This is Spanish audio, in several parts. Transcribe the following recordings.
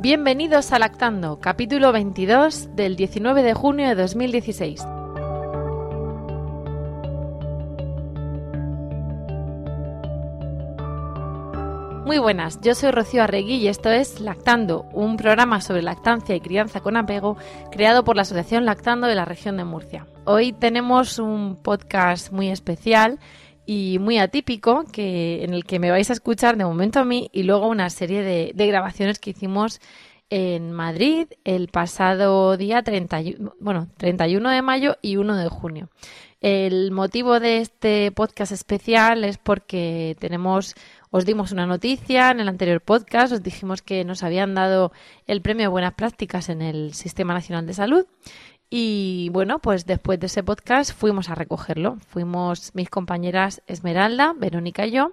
Bienvenidos a Lactando, capítulo 22 del 19 de junio de 2016. Muy buenas, yo soy Rocío Arregui y esto es Lactando, un programa sobre lactancia y crianza con apego creado por la Asociación Lactando de la región de Murcia. Hoy tenemos un podcast muy especial y muy atípico que, en el que me vais a escuchar de momento a mí y luego una serie de, de grabaciones que hicimos en Madrid el pasado día 31, bueno, 31 de mayo y 1 de junio. El motivo de este podcast especial es porque tenemos os dimos una noticia en el anterior podcast, os dijimos que nos habían dado el premio Buenas Prácticas en el Sistema Nacional de Salud y bueno, pues después de ese podcast fuimos a recogerlo. Fuimos mis compañeras Esmeralda, Verónica y yo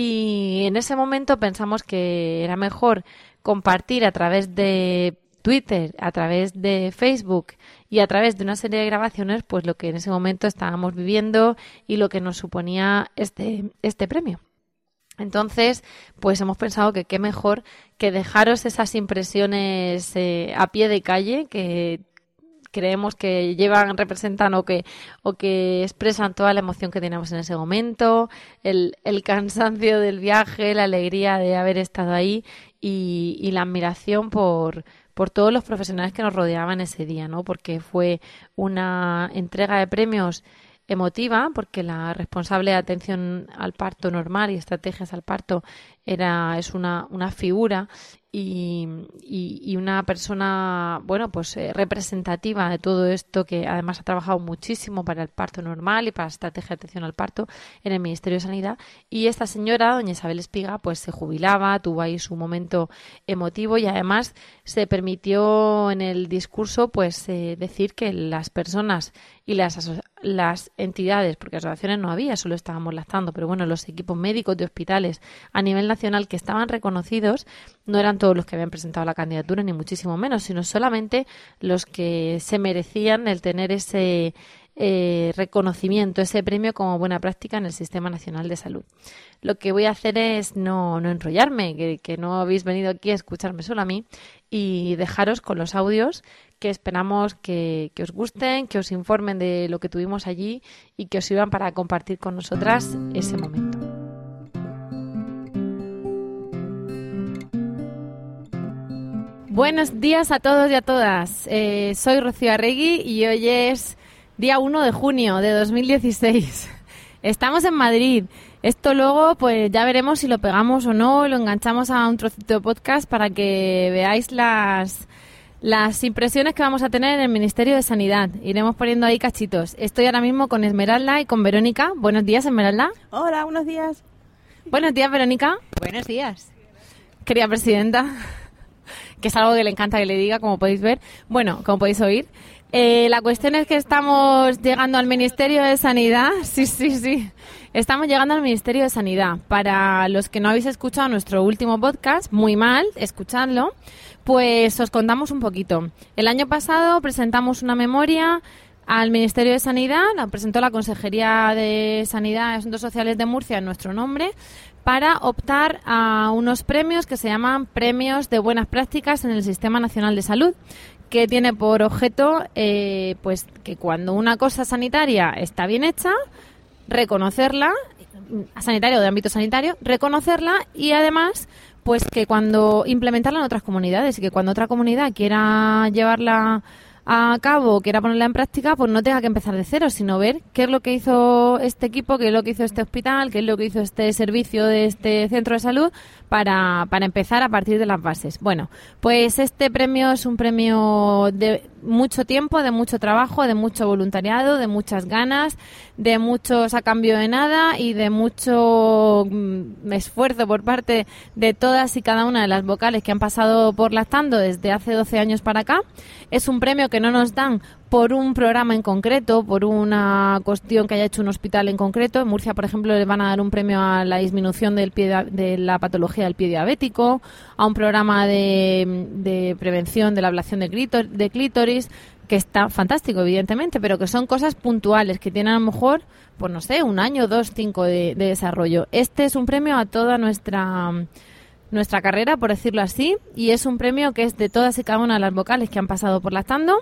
y en ese momento pensamos que era mejor compartir a través de Twitter, a través de Facebook y a través de una serie de grabaciones, pues lo que en ese momento estábamos viviendo y lo que nos suponía este, este premio. Entonces, pues hemos pensado que qué mejor que dejaros esas impresiones eh, a pie de calle que creemos que llevan, representan o que, o que expresan toda la emoción que teníamos en ese momento, el, el cansancio del viaje, la alegría de haber estado ahí y, y la admiración por, por todos los profesionales que nos rodeaban ese día, ¿no? Porque fue una entrega de premios emotiva, porque la responsable de atención al parto normal y estrategias al parto era, es una, una figura y, y, una persona, bueno, pues eh, representativa de todo esto que además ha trabajado muchísimo para el parto normal y para la estrategia de atención al parto en el Ministerio de Sanidad. Y esta señora, doña Isabel Espiga, pues se jubilaba, tuvo ahí su momento emotivo y además se permitió en el discurso, pues eh, decir que las personas y las, las entidades, porque asociaciones no había, solo estábamos lactando, pero bueno, los equipos médicos de hospitales a nivel nacional que estaban reconocidos no eran todos los que habían presentado la candidatura, ni muchísimo menos, sino solamente los que se merecían el tener ese eh, reconocimiento, ese premio como buena práctica en el Sistema Nacional de Salud. Lo que voy a hacer es no, no enrollarme, que, no habéis venido aquí a escucharme solo a mí, y dejaros con los audios que esperamos que, que, os gusten, que os informen de lo que tuvimos allí y que os sirvan para compartir con nosotras ese momento. Buenos días a todos y a todas. Eh, soy Rocío Arregui y hoy es día 1 de junio de 2016. Estamos en Madrid. Esto luego, pues ya veremos si lo pegamos o no, lo enganchamos a un trocito de podcast para que veáis las, las impresiones que vamos a tener en el Ministerio de Sanidad. Iremos poniendo ahí cachitos. Estoy ahora mismo con Esmeralda y con Verónica. Buenos días, Esmeralda. Hola, buenos días. Buenos días, Verónica. Buenos días. Querida presidenta que es algo que le encanta que le diga, como podéis ver. Bueno, como podéis oír. Eh, la cuestión es que estamos llegando al Ministerio de Sanidad. Sí, sí, sí. Estamos llegando al Ministerio de Sanidad. Para los que no habéis escuchado nuestro último podcast, muy mal, escuchadlo, pues os contamos un poquito. El año pasado presentamos una memoria al Ministerio de Sanidad, la presentó la Consejería de Sanidad y Asuntos Sociales de Murcia en nuestro nombre, para optar a unos premios que se llaman Premios de Buenas Prácticas en el Sistema Nacional de Salud, que tiene por objeto eh, pues que cuando una cosa sanitaria está bien hecha, reconocerla, sanitaria o de ámbito sanitario, reconocerla y además pues que cuando implementarla en otras comunidades y que cuando otra comunidad quiera llevarla a cabo, quiera ponerla en práctica, pues no tenga que empezar de cero, sino ver qué es lo que hizo este equipo, qué es lo que hizo este hospital, qué es lo que hizo este servicio de este centro de salud para, para empezar a partir de las bases. Bueno, pues este premio es un premio de mucho tiempo, de mucho trabajo, de mucho voluntariado, de muchas ganas, de muchos a cambio de nada y de mucho mm, esfuerzo por parte de todas y cada una de las vocales que han pasado por Lactando desde hace 12 años para acá. Es un premio que no nos dan por un programa en concreto, por una cuestión que haya hecho un hospital en concreto. En Murcia, por ejemplo, le van a dar un premio a la disminución del pie de la patología del pie diabético, a un programa de, prevención de la ablación de, clítoris, que está fantástico, evidentemente, pero que son cosas puntuales, que tienen a lo mejor, pues no sé, un año, dos, cinco de, de desarrollo. Este es un premio a toda nuestra nuestra carrera, por decirlo así, y es un premio que es de todas y cada una de las vocales que han pasado por Lactando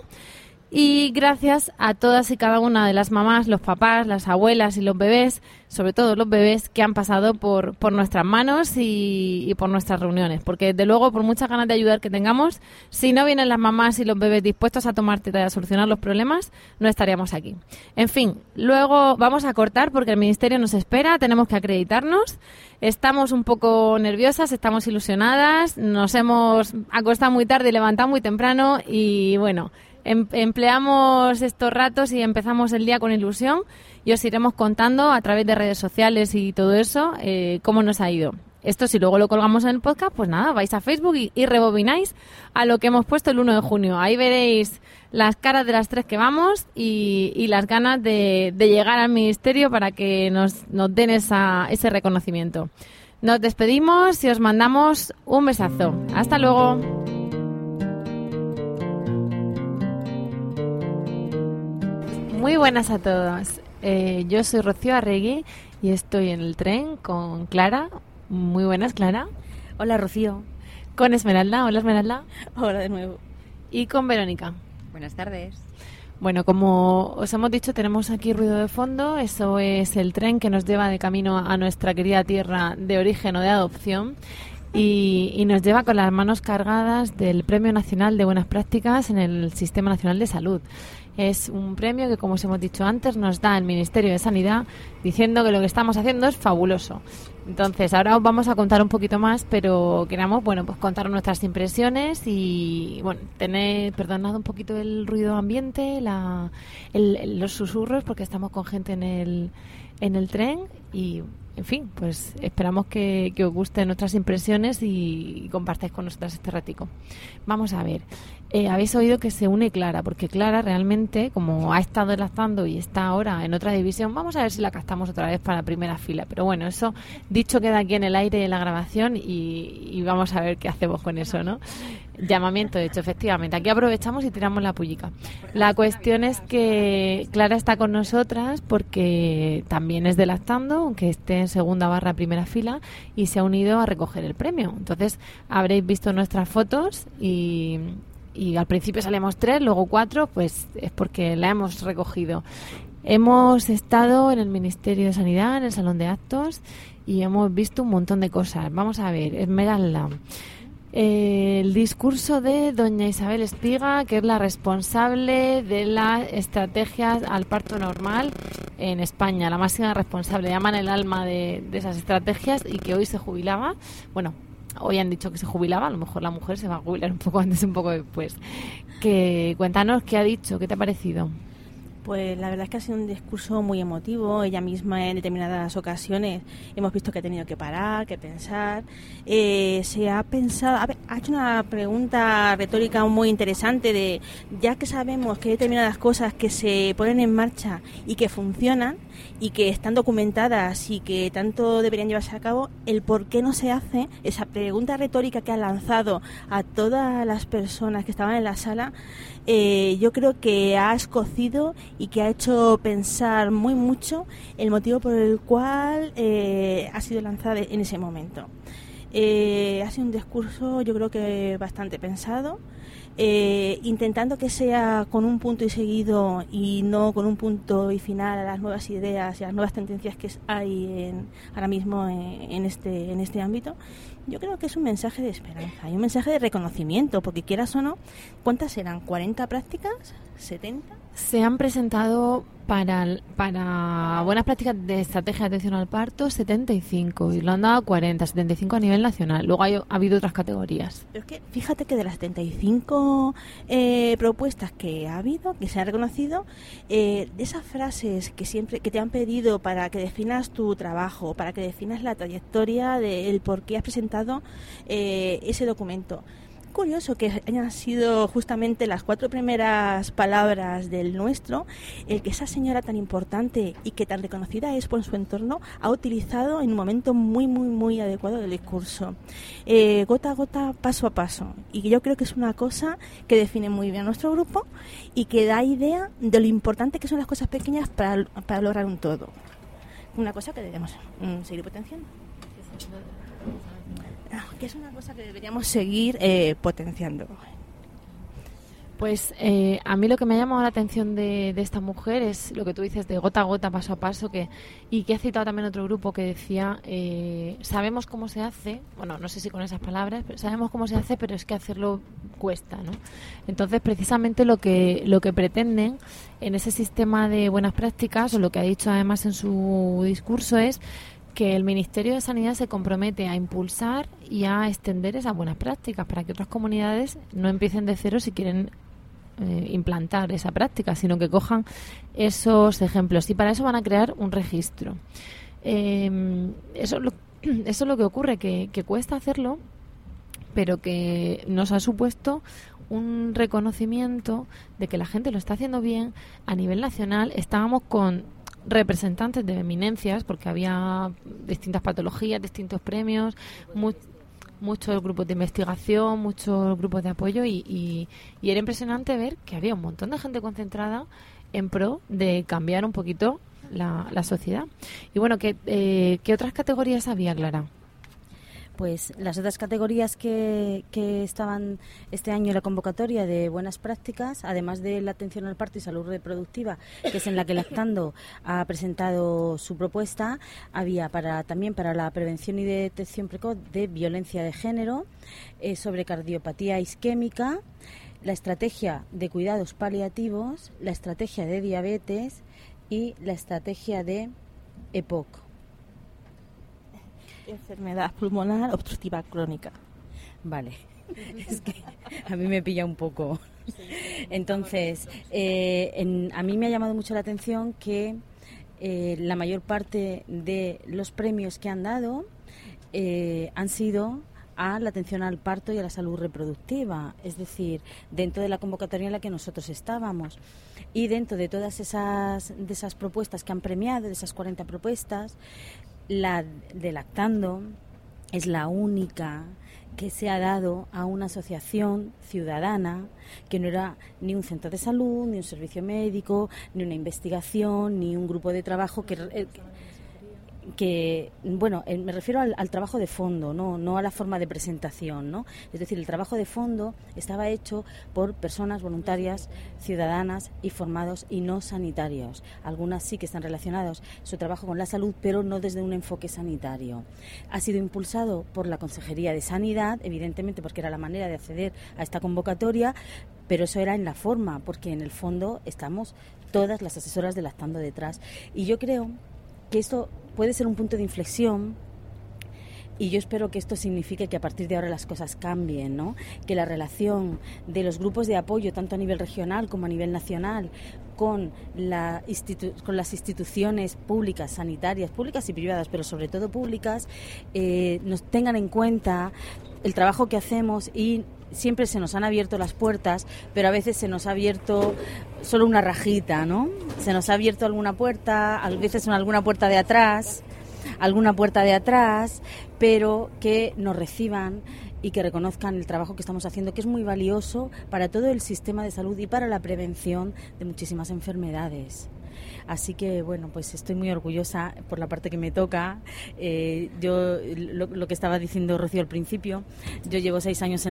y gracias a todas y cada una de las mamás, los papás, las abuelas y los bebés, sobre todo los bebés que han pasado por, por nuestras manos y, por nuestras reuniones. Porque desde luego, por muchas ganas de ayudar que tengamos, si no vienen las mamás y los bebés dispuestos a tomar y a solucionar los problemas, no estaríamos aquí. En fin, luego vamos a cortar porque el Ministerio nos espera, tenemos que acreditarnos. Estamos un poco nerviosas, estamos ilusionadas, nos hemos acostado muy tarde y levantado muy temprano y bueno, Em, empleamos estos ratos y empezamos el día con ilusión y os iremos contando a través de redes sociales y todo eso eh, cómo nos ha ido. Esto si luego lo colgamos en el podcast, pues nada, vais a Facebook y, rebobináis a lo que hemos puesto el 1 de junio. Ahí veréis las caras de las tres que vamos y, las ganas de, llegar al ministerio para que nos, nos den esa, ese reconocimiento. Nos despedimos y os mandamos un besazo. Hasta luego. Muy buenas a todos. Eh, yo soy Rocío Arregui y estoy en el tren con Clara. Muy buenas, Clara. Hola, Rocío. Con Esmeralda. Hola, Esmeralda. Hola de nuevo. Y con Verónica. Buenas tardes. Bueno, como os hemos dicho, tenemos aquí ruido de fondo. Eso es el tren que nos lleva de camino a nuestra querida tierra de origen o de adopción. Y, y, nos lleva con las manos cargadas del Premio Nacional de Buenas Prácticas en el Sistema Nacional de Salud. Es un premio que, como os hemos dicho antes, nos da el Ministerio de Sanidad diciendo que lo que estamos haciendo es fabuloso. Entonces, ahora os vamos a contar un poquito más, pero queremos, bueno, pues contar nuestras impresiones y, bueno, tener, perdonad un poquito el ruido ambiente, la, los susurros, porque estamos con gente en el, en el tren y en fin, pues esperamos que, os gusten nuestras impresiones y, compartáis con nosotras este ratico. Vamos a ver, eh, habéis oído que se une Clara, porque Clara realmente, como ha estado enlazando y está ahora en otra división, vamos a ver si la captamos otra vez para primera fila. Pero bueno, eso dicho queda aquí en el aire de la grabación y, y vamos a ver qué hacemos con eso, ¿no? Llamamiento, hecho, efectivamente. Aquí aprovechamos y tiramos la pullica. La cuestión es que Clara está con nosotras porque también es de lactando, aunque esté en segunda barra primera fila, y se ha unido a recoger el premio. Entonces, habréis visto nuestras fotos y, y al principio salimos tres, luego cuatro, pues es porque la hemos recogido. Hemos estado en el Ministerio de Sanidad, en el Salón de Actos, y hemos visto un montón de cosas. Vamos a ver, Esmeralda el discurso de doña Isabel Espiga, que es la responsable de las estrategias al parto normal en España, la máxima responsable, llaman el alma de, de esas estrategias y que hoy se jubilaba. Bueno, hoy han dicho que se jubilaba, a lo mejor la mujer se va a jubilar un poco antes, un poco después. Que cuéntanos qué ha dicho, qué te ha parecido. Pues la verdad es que ha sido un discurso muy emotivo. Ella misma en determinadas ocasiones hemos visto que ha tenido que parar, que pensar. Eh, se ha pensado, ha hecho una pregunta retórica muy interesante de, ya que sabemos que hay determinadas cosas que se ponen en marcha y que funcionan y que están documentadas y que tanto deberían llevarse a cabo, el por qué no se hace, esa pregunta retórica que ha lanzado a todas las personas que estaban en la sala, eh, yo creo que ha escocido y que ha hecho pensar muy mucho el motivo por el cual eh, ha sido lanzada en ese momento. Eh, ha sido un discurso yo creo que bastante pensado eh, intentando que sea con un punto y seguido y no con un punto y final a las nuevas ideas y a las nuevas tendencias que hay en, ahora mismo en, este, en este ámbito, yo creo que es un mensaje de esperanza y un mensaje de reconocimiento, porque quieras o no, ¿cuántas eran? ¿40 prácticas? ¿70? Se han presentado para, para buenas prácticas de estrategia de atención al parto 75 y lo han dado 40, 75 a nivel nacional. Luego ha habido otras categorías. Pero es que fíjate que de las 75 eh, propuestas que ha habido, que se han reconocido, eh, de esas frases que siempre que te han pedido para que definas tu trabajo, para que definas la trayectoria del por qué has presentado eh, ese documento curioso que hayan sido justamente las cuatro primeras palabras del nuestro, el que esa señora tan importante y que tan reconocida es por su entorno ha utilizado en un momento muy, muy, muy adecuado del discurso. Eh, gota a gota, paso a paso. Y yo creo que es una cosa que define muy bien a nuestro grupo y que da idea de lo importante que son las cosas pequeñas para, para lograr un todo. Una cosa que debemos mm, seguir potenciando que es una cosa que deberíamos seguir eh, potenciando. Pues eh, a mí lo que me ha llamado la atención de, esta mujer es lo que tú dices de gota a gota, paso a paso, que y que ha citado también otro grupo que decía, eh, sabemos cómo se hace, bueno, no sé si con esas palabras, pero sabemos cómo se hace, pero es que hacerlo cuesta, ¿no? Entonces, precisamente lo que, lo que pretenden en ese sistema de buenas prácticas, o lo que ha dicho además en su discurso, es que el Ministerio de Sanidad se compromete a impulsar y a extender esas buenas prácticas para que otras comunidades no empiecen de cero si quieren eh, implantar esa práctica, sino que cojan esos ejemplos. Y para eso van a crear un registro. Eh, eso, lo, eso es lo que ocurre, que cuesta hacerlo, pero que nos ha supuesto un reconocimiento de que la gente lo está haciendo bien a nivel nacional. Estábamos con representantes de eminencias, porque había distintas patologías, distintos premios, muchos grupos de investigación, muchos grupos de apoyo y, era impresionante ver que había un montón de gente concentrada en pro de cambiar un poquito la, sociedad. Y bueno, ¿qué, eh, ¿qué otras categorías había, Clara? Pues las otras categorías que, estaban este año en la convocatoria de buenas prácticas, además de la atención al parto y salud reproductiva, que es en la que Lactando ha presentado su propuesta, había para también para la prevención y detección precoz de violencia de género, eh, sobre cardiopatía isquémica, la estrategia de cuidados paliativos, la estrategia de diabetes y la estrategia de EPOC enfermedad pulmonar obstructiva crónica. Vale, es que a mí me pilla un poco. Entonces, eh, a mí me ha llamado mucho la atención que eh, la mayor parte de los premios que han dado eh, han sido a la atención al parto y a la salud reproductiva, es decir, dentro de la convocatoria en la que nosotros estábamos. Y dentro de todas esas, de esas propuestas que han premiado, de esas 40 propuestas, la de Lactando es la única que se ha dado a una asociación ciudadana que no era ni un centro de salud, ni un servicio médico, ni una investigación, ni un grupo de trabajo que, eh, que, bueno, eh, me refiero al, trabajo de fondo, ¿no? no a la forma de presentación, ¿no? Es decir, el trabajo de fondo estaba hecho por personas voluntarias, ciudadanas y formados y no sanitarios. Algunas sí que están relacionados su trabajo con la salud, pero no desde un enfoque sanitario. Ha sido impulsado por la Consejería de Sanidad, evidentemente porque era la manera de acceder a esta convocatoria, pero eso era en la forma, porque en el fondo estamos todas las asesoras de Lactando detrás. Y yo creo que esto puede ser un punto de inflexión y yo espero que esto signifique que a partir de ahora las cosas cambien, ¿no? Que la relación de los grupos de apoyo, tanto a nivel regional como a nivel nacional, con, la con las instituciones públicas, sanitarias, públicas y privadas, pero sobre todo públicas, eh, nos tengan en cuenta el trabajo que hacemos y siempre se nos han abierto las puertas, pero a veces se nos ha abierto solo una rajita, ¿no? Se nos ha abierto alguna puerta, a veces alguna puerta de atrás, alguna puerta de atrás, pero que nos reciban y que reconozcan el trabajo que estamos haciendo, que es muy valioso para todo el sistema de salud y para la prevención de muchísimas enfermedades. Así que, bueno, pues estoy muy orgullosa por la parte que me toca. Eh, yo, lo, lo, que estaba diciendo Rocío al principio, yo llevo seis años en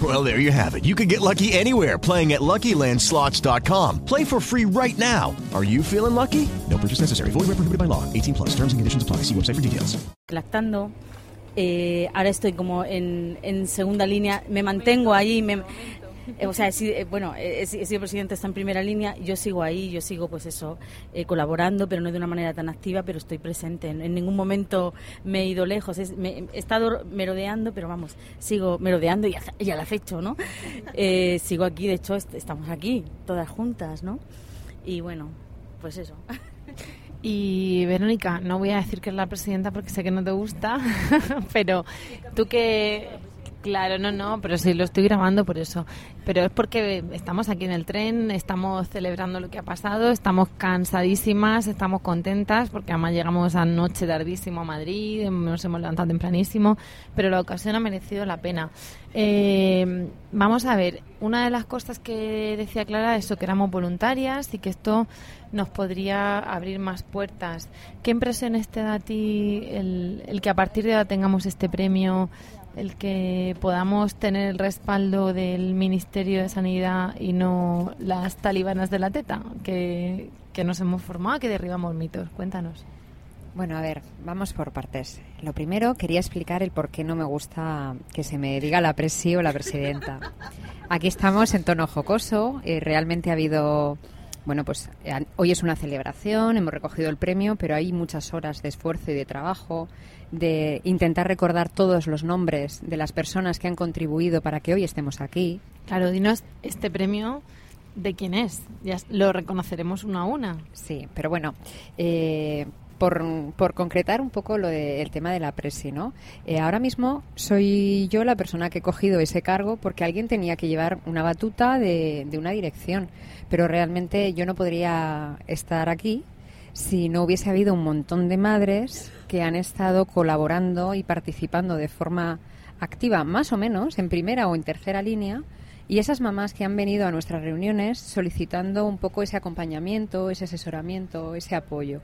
Well, there you have it. You can get lucky anywhere playing at LuckyLandSlots.com. Play for free right now. Are you feeling lucky? No purchase necessary. Void where prohibited by law. 18 plus. Terms and conditions apply. See website for details. Lactando. Eh, ahora estoy como en, en segunda línea. Me mantengo ahí. Me, o sea, he eh, bueno, he, he sido presidente, está en primera línea, yo sigo ahí, yo sigo pues eso, eh, colaborando, pero no de una manera tan activa, pero estoy presente. En, en ningún momento me he ido lejos, es, me, he estado merodeando, pero vamos, sigo merodeando y, a, y a la fecha, ¿no? Eh, sigo aquí, de hecho, est estamos aquí, todas juntas, ¿no? Y bueno, pues eso. Y Verónica, no voy a decir que es la presidenta porque sé que no te gusta, pero tú que Claro, no, no, pero sí lo estoy grabando por eso. Pero es porque estamos aquí en el tren, estamos celebrando lo que ha pasado, estamos cansadísimas, estamos contentas porque además llegamos anoche tardísimo a Madrid, nos hemos levantado tempranísimo, pero la ocasión ha merecido la pena. Eh, vamos a ver, una de las cosas que decía Clara es que éramos voluntarias y que esto nos podría abrir más puertas. ¿Qué impresiones te da a ti el, el que a partir de ahora tengamos este premio? El que podamos tener el respaldo del Ministerio de Sanidad y no las talibanas de la teta que, que nos hemos formado, que derribamos mitos. Cuéntanos. Bueno, a ver, vamos por partes. Lo primero, quería explicar el por qué no me gusta que se me diga la presi o la presidenta. Aquí estamos en tono jocoso. y realmente ha habido bueno, pues eh, hoy es una celebración, hemos recogido el premio, pero hay muchas horas de esfuerzo y de trabajo, de intentar recordar todos los nombres de las personas que han contribuido para que hoy estemos aquí. Claro, dinos este premio. ¿De quién es? Ya lo reconoceremos uno a una. Sí, pero bueno, eh, por, por, concretar un poco lo del tema de la presi, ¿no? Eh, ahora mismo soy yo la persona que he cogido ese cargo porque alguien tenía que llevar una batuta de, de una dirección, pero realmente yo no podría estar aquí si no hubiese habido un montón de madres que han estado colaborando y participando de forma activa, más o menos, en primera o en tercera línea, y esas mamás que han venido a nuestras reuniones solicitando un poco ese acompañamiento, ese asesoramiento, ese apoyo.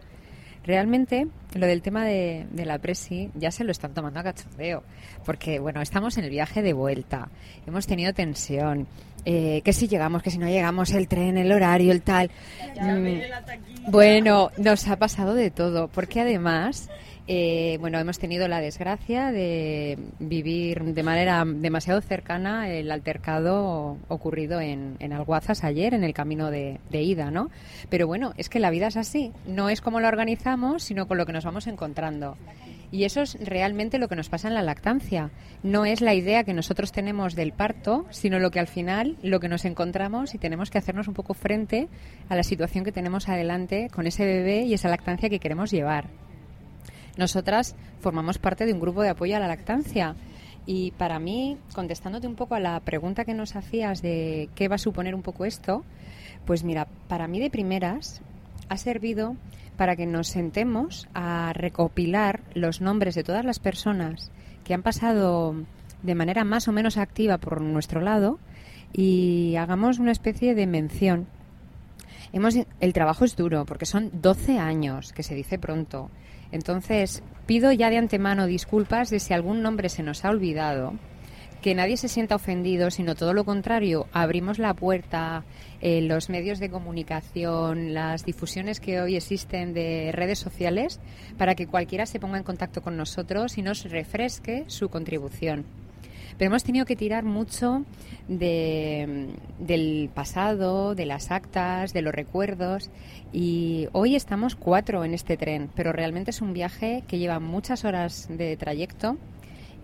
Realmente, lo del tema de, de, la presi ya se lo están tomando a cachondeo, porque, bueno, estamos en el viaje de vuelta, hemos tenido tensión, eh, que si llegamos, que si no llegamos, el tren, el horario, el tal. Mm, bueno, nos ha pasado de todo, porque además eh, bueno, hemos tenido la desgracia de vivir de manera demasiado cercana el altercado ocurrido en, Alguazas ayer, en el camino de, de, ida, ¿no? Pero bueno, es que la vida es así. No es como lo organizamos, sino con lo que nos vamos encontrando. Y eso es realmente lo que nos pasa en la lactancia. No es la idea que nosotros tenemos del parto, sino lo que al final, lo que nos encontramos y tenemos que hacernos un poco frente a la situación que tenemos adelante con ese bebé y esa lactancia que queremos llevar. Nosotras formamos parte de un grupo de apoyo a la lactancia. Y para mí, contestándote un poco a la pregunta que nos hacías de qué va a suponer un poco esto, pues mira, para mí de primeras ha servido para que nos sentemos a recopilar los nombres de todas las personas que han pasado de manera más o menos activa por nuestro lado y hagamos una especie de mención. Hemos, el trabajo es duro porque son 12 años, que se dice pronto. Entonces, pido ya de antemano disculpas de si algún nombre se nos ha olvidado, que nadie se sienta ofendido, sino todo lo contrario, abrimos la puerta, eh, los medios de comunicación, las difusiones que hoy existen de redes sociales, para que cualquiera se ponga en contacto con nosotros y nos refresque su contribución. Pero hemos tenido que tirar mucho de, del pasado, de las actas, de los recuerdos. Y hoy estamos cuatro en este tren, pero realmente es un viaje que lleva muchas horas de trayecto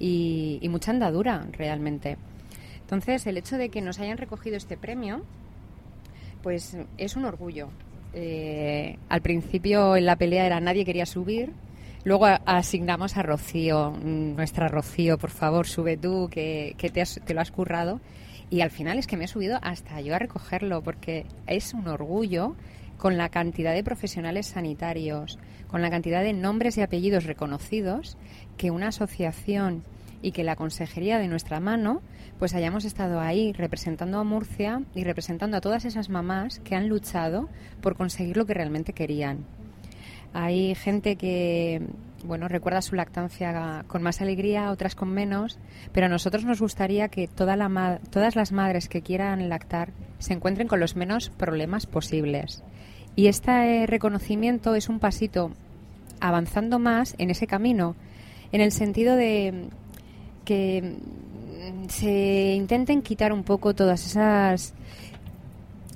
y, mucha andadura realmente. Entonces, el hecho de que nos hayan recogido este premio, pues es un orgullo. Eh, al principio en la pelea era nadie quería subir, Luego asignamos a Rocío, mm, nuestra Rocío, por favor, sube tú, que, que te, has, te, lo has currado. Y al final es que me he subido hasta yo a recogerlo, porque es un orgullo con la cantidad de profesionales sanitarios, con la cantidad de nombres y apellidos reconocidos que una asociación y que la consejería de nuestra mano pues hayamos estado ahí representando a Murcia y representando a todas esas mamás que han luchado por conseguir lo que realmente querían. Hay gente que bueno, recuerda su lactancia con más alegría, otras con menos, pero a nosotros nos gustaría que toda la todas las madres que quieran lactar se encuentren con los menos problemas posibles. Y este reconocimiento es un pasito avanzando más en ese camino, en el sentido de que se intenten quitar un poco todas esas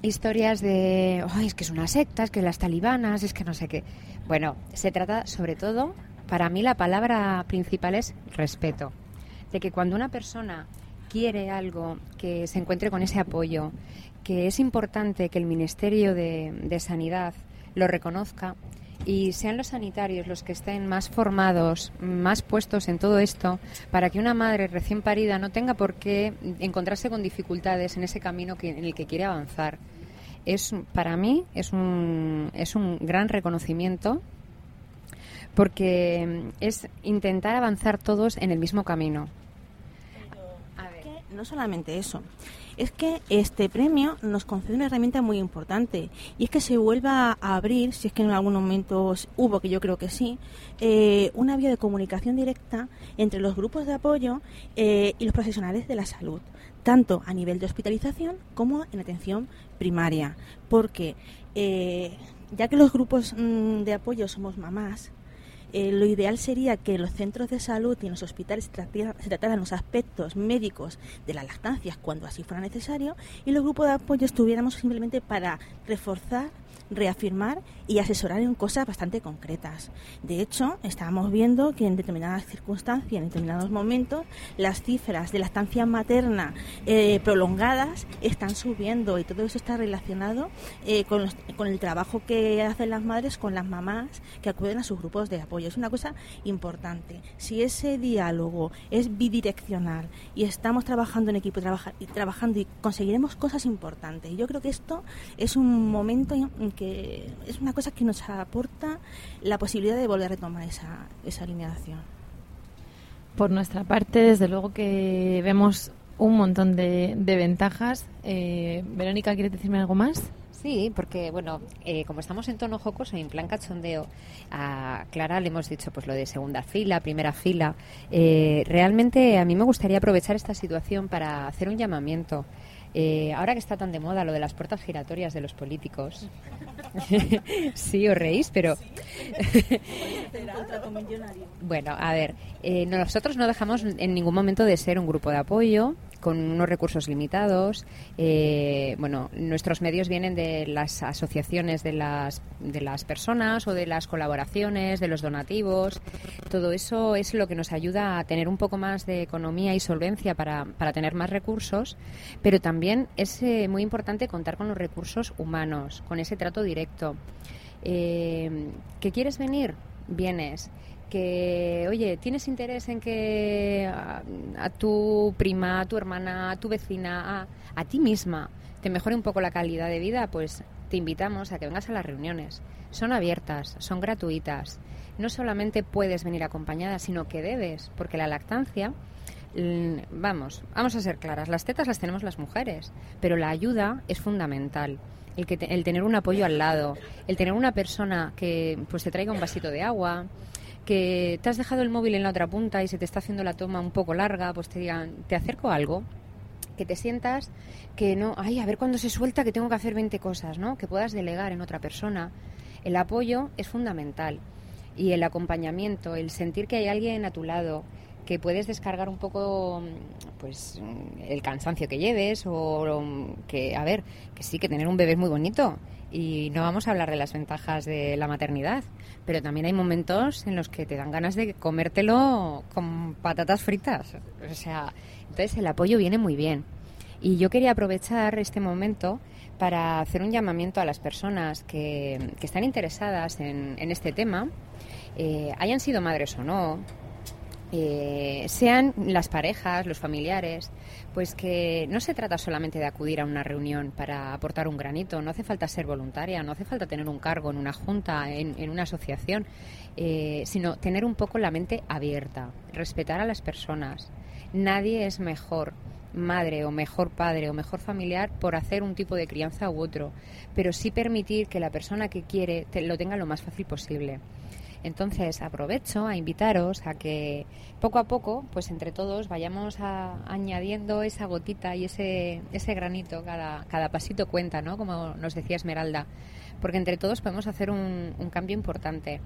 historias de, Ay, es que es una secta, es que las talibanas, es que no sé qué. Bueno, se trata sobre todo, para mí la palabra principal es respeto. De que cuando una persona quiere algo, que se encuentre con ese apoyo, que es importante que el Ministerio de Sanidad lo reconozca y sean los sanitarios los que estén más formados, más puestos en todo esto, para que una madre recién parida no tenga por qué encontrarse con dificultades en ese camino que, en el que quiere avanzar. Es, para mí es un, es un gran reconocimiento porque es intentar avanzar todos en el mismo camino. no solamente eso, es que este premio nos concede una herramienta muy importante y es que se vuelva a abrir, si es que en algún momento hubo, que yo creo que sí, eh, una vía de comunicación directa entre los grupos de apoyo eh, y los profesionales de la salud, tanto a nivel de hospitalización como en atención primaria, porque eh, ya que los grupos mm, de apoyo somos mamás, eh, lo ideal sería que los centros de salud y en los hospitales se trataran los aspectos médicos de las lactancias cuando así fuera necesario y los grupos de apoyo estuviéramos simplemente para reforzar reafirmar y asesorar en cosas bastante concretas. De hecho, estábamos viendo que en determinadas circunstancias, en determinados momentos, las cifras de la estancia materna eh, prolongadas están subiendo y todo eso está relacionado eh, con, el trabajo que hacen las madres con las mamás que acuden a sus grupos de apoyo. Es una cosa importante. Si ese diálogo es bidireccional y estamos trabajando en equipo y, y trabajando y conseguiremos cosas importantes. Yo creo que esto es un momento en que es una cosa que nos aporta la posibilidad de volver a retomar esa, esa alineación. Por nuestra parte, desde luego que vemos un montón de, de ventajas. Eh, Verónica, ¿quieres decirme algo más? Sí, porque bueno, eh, como estamos en tono jocoso y en plan cachondeo, a Clara le hemos dicho pues lo de segunda fila, primera fila. Eh, realmente a mí me gustaría aprovechar esta situación para hacer un llamamiento. Eh, ahora que está tan de moda lo de las puertas giratorias de los políticos. sí, os reís, pero... bueno, a ver, eh, nosotros no dejamos en ningún momento de ser un grupo de apoyo con unos recursos limitados. Eh, bueno, nuestros medios vienen de las asociaciones de las, de las personas o de las colaboraciones, de los donativos. Todo eso es lo que nos ayuda a tener un poco más de economía y solvencia para, para tener más recursos, pero también es eh, muy importante contar con los recursos humanos, con ese trato directo. Eh, ¿Que quieres venir? Vienes que, oye, ¿tienes interés en que a, tu prima, a tu hermana, a tu vecina, a, a ti misma te mejore un poco la calidad de vida? Pues te invitamos a que vengas a las reuniones. Son abiertas, son gratuitas. No solamente puedes venir acompañada, sino que debes, porque la lactancia vamos, vamos a ser claras, las tetas las tenemos las mujeres, pero la ayuda es fundamental. El, que el tener un apoyo al lado, el tener una persona que pues te traiga un vasito de agua, que te has dejado el móvil en la otra punta y se te está haciendo la toma un poco larga, pues te digan, te acerco algo, que te sientas que no, ay, a ver cuándo se suelta que tengo que hacer 20 cosas, ¿no? Que puedas delegar en otra persona. El apoyo es fundamental y el acompañamiento, el sentir que hay alguien a tu lado, que puedes descargar un poco pues el cansancio que lleves o que a ver que sí que tener un bebé es muy bonito y no vamos a hablar de las ventajas de la maternidad, pero también hay momentos en los que te dan ganas de comértelo con patatas fritas. O sea, entonces el apoyo viene muy bien. Y yo quería aprovechar este momento para hacer un llamamiento a las personas que, están interesadas en, este tema, eh, hayan sido madres o no, eh, sean las parejas, los familiares, pues que no se trata solamente de acudir a una reunión para aportar un granito, no hace falta ser voluntaria, no hace falta tener un cargo en una junta, en, una asociación, eh, sino tener un poco la mente abierta, respetar a las personas. Nadie es mejor madre o mejor padre o mejor familiar por hacer un tipo de crianza u otro, pero sí permitir que la persona que quiere lo tenga lo más fácil posible. Entonces aprovecho a invitaros a que poco a poco, pues entre todos vayamos añadiendo esa gotita y ese, ese granito, cada, cada pasito cuenta, ¿no? Como nos decía Esmeralda, porque entre todos podemos hacer un, cambio importante.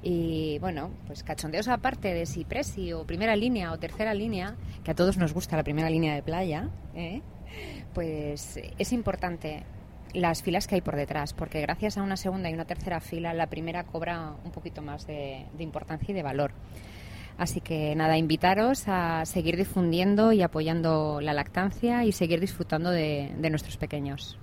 Y bueno, pues cachondeos aparte de si presi o primera línea o tercera línea, que a todos nos gusta la primera línea de playa, ¿eh? pues es importante las filas que hay por detrás, porque gracias a una segunda y una tercera fila, la primera cobra un poquito más de, importancia y de valor. Así que nada, invitaros a seguir difundiendo y apoyando la lactancia y seguir disfrutando de nuestros pequeños.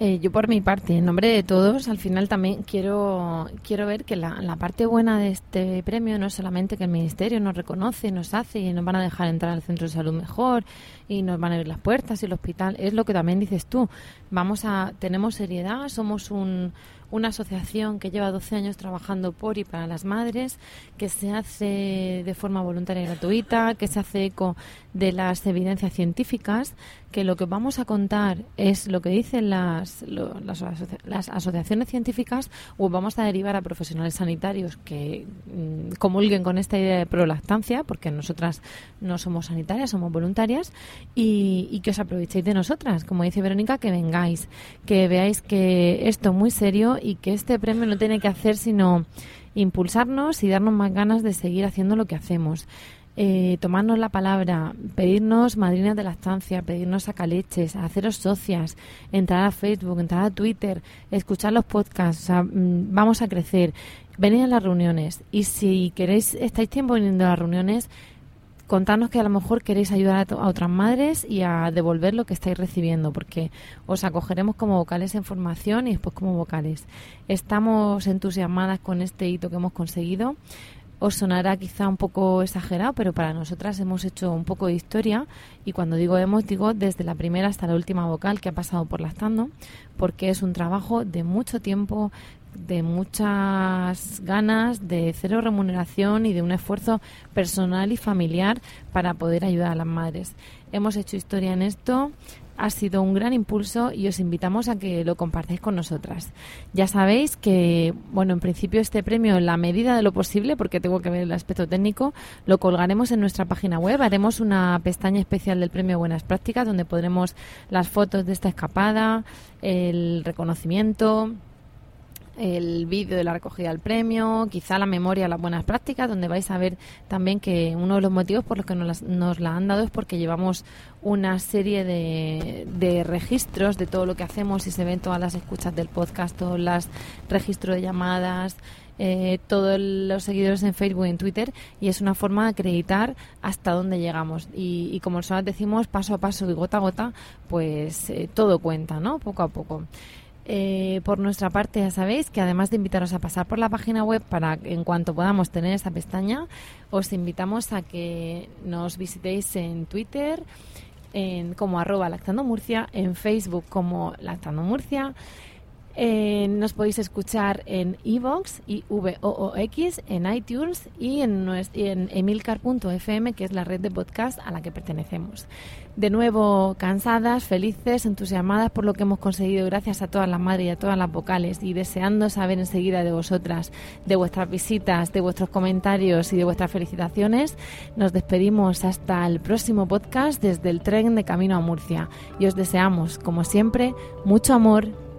Eh, yo por mi parte, en nombre de todos, al final también quiero, quiero ver que la, la, parte buena de este premio no es solamente que el Ministerio nos reconoce, nos hace y nos van a dejar entrar al centro de salud mejor y nos van a abrir las puertas y el hospital, es lo que también dices tú. Vamos a, tenemos seriedad, somos un, una asociación que lleva 12 años trabajando por y para las madres, que se hace de forma voluntaria y gratuita, que se hace eco de las evidencias científicas, que lo que vamos a contar es lo que dicen las, las, asociaciones científicas o vamos a derivar a profesionales sanitarios que mm, comulguen con esta idea de prolactancia, porque nosotras no somos sanitarias, somos voluntarias, y, y que os aprovechéis de nosotras, como dice Verónica, que vengáis, que veáis que esto es muy serio y que este premio no tiene que hacer sino impulsarnos y darnos más ganas de seguir haciendo lo que hacemos. Eh, tomarnos la palabra, pedirnos madrinas de la estancia, pedirnos sacaleches, haceros socias, entrar a Facebook, entrar a Twitter, escuchar los podcasts, mm, vamos a crecer, venid a las reuniones. Y si queréis, estáis tiempo viniendo a las reuniones, contarnos que a lo mejor queréis ayudar a, otras madres y a devolver lo que estáis recibiendo, porque os acogeremos como vocales en formación y después como vocales. Estamos entusiasmadas con este hito que hemos conseguido. Os sonará quizá un poco exagerado, pero para nosotras hemos hecho un poco de historia y cuando digo hemos, digo desde la primera hasta la última vocal que ha pasado por Lactando, porque es un trabajo de mucho tiempo, de muchas ganas, de cero remuneración y de un esfuerzo personal y familiar para poder ayudar a las madres. Hemos hecho historia en esto, ha sido un gran impulso y os invitamos a que lo compartáis con nosotras. Ya sabéis que, bueno, en principio este premio, en la medida de lo posible, porque tengo que ver el aspecto técnico, lo colgaremos en nuestra página web. Haremos una pestaña especial del premio Buenas Prácticas donde podremos las fotos de esta escapada, el reconocimiento, el vídeo de la recogida del premio, quizá la memoria, las buenas prácticas, donde vais a ver también que uno de los motivos por los que nos, nos la han dado es porque llevamos una serie de, de, registros de todo lo que hacemos y se ven todas las escuchas del podcast, todos los registros de llamadas, eh, todos los seguidores en Facebook y en Twitter y es una forma de acreditar hasta dónde llegamos. Y, y como nosotros decimos, paso a paso y gota a gota, pues eh, todo cuenta, ¿no? Poco a poco. Eh, por nuestra parte, ya sabéis que además de invitaros a pasar por la página web para en cuanto podamos tener esa pestaña, os invitamos a que nos visitéis en Twitter en, como arroba lactando Murcia, en Facebook como lactando Murcia. Eh, nos podéis escuchar en iVoox y VOOX, en iTunes y en, en emilcar.fm, que es la red de podcast a la que pertenecemos de nuevo cansadas, felices, entusiasmadas por lo que hemos conseguido gracias a todas las madres y a todas las vocales y deseando saber enseguida de vosotras, de vuestras visitas, de vuestros comentarios y de vuestras felicitaciones. Nos despedimos hasta el próximo podcast desde el tren de Camino a Murcia y os deseamos, como siempre, mucho amor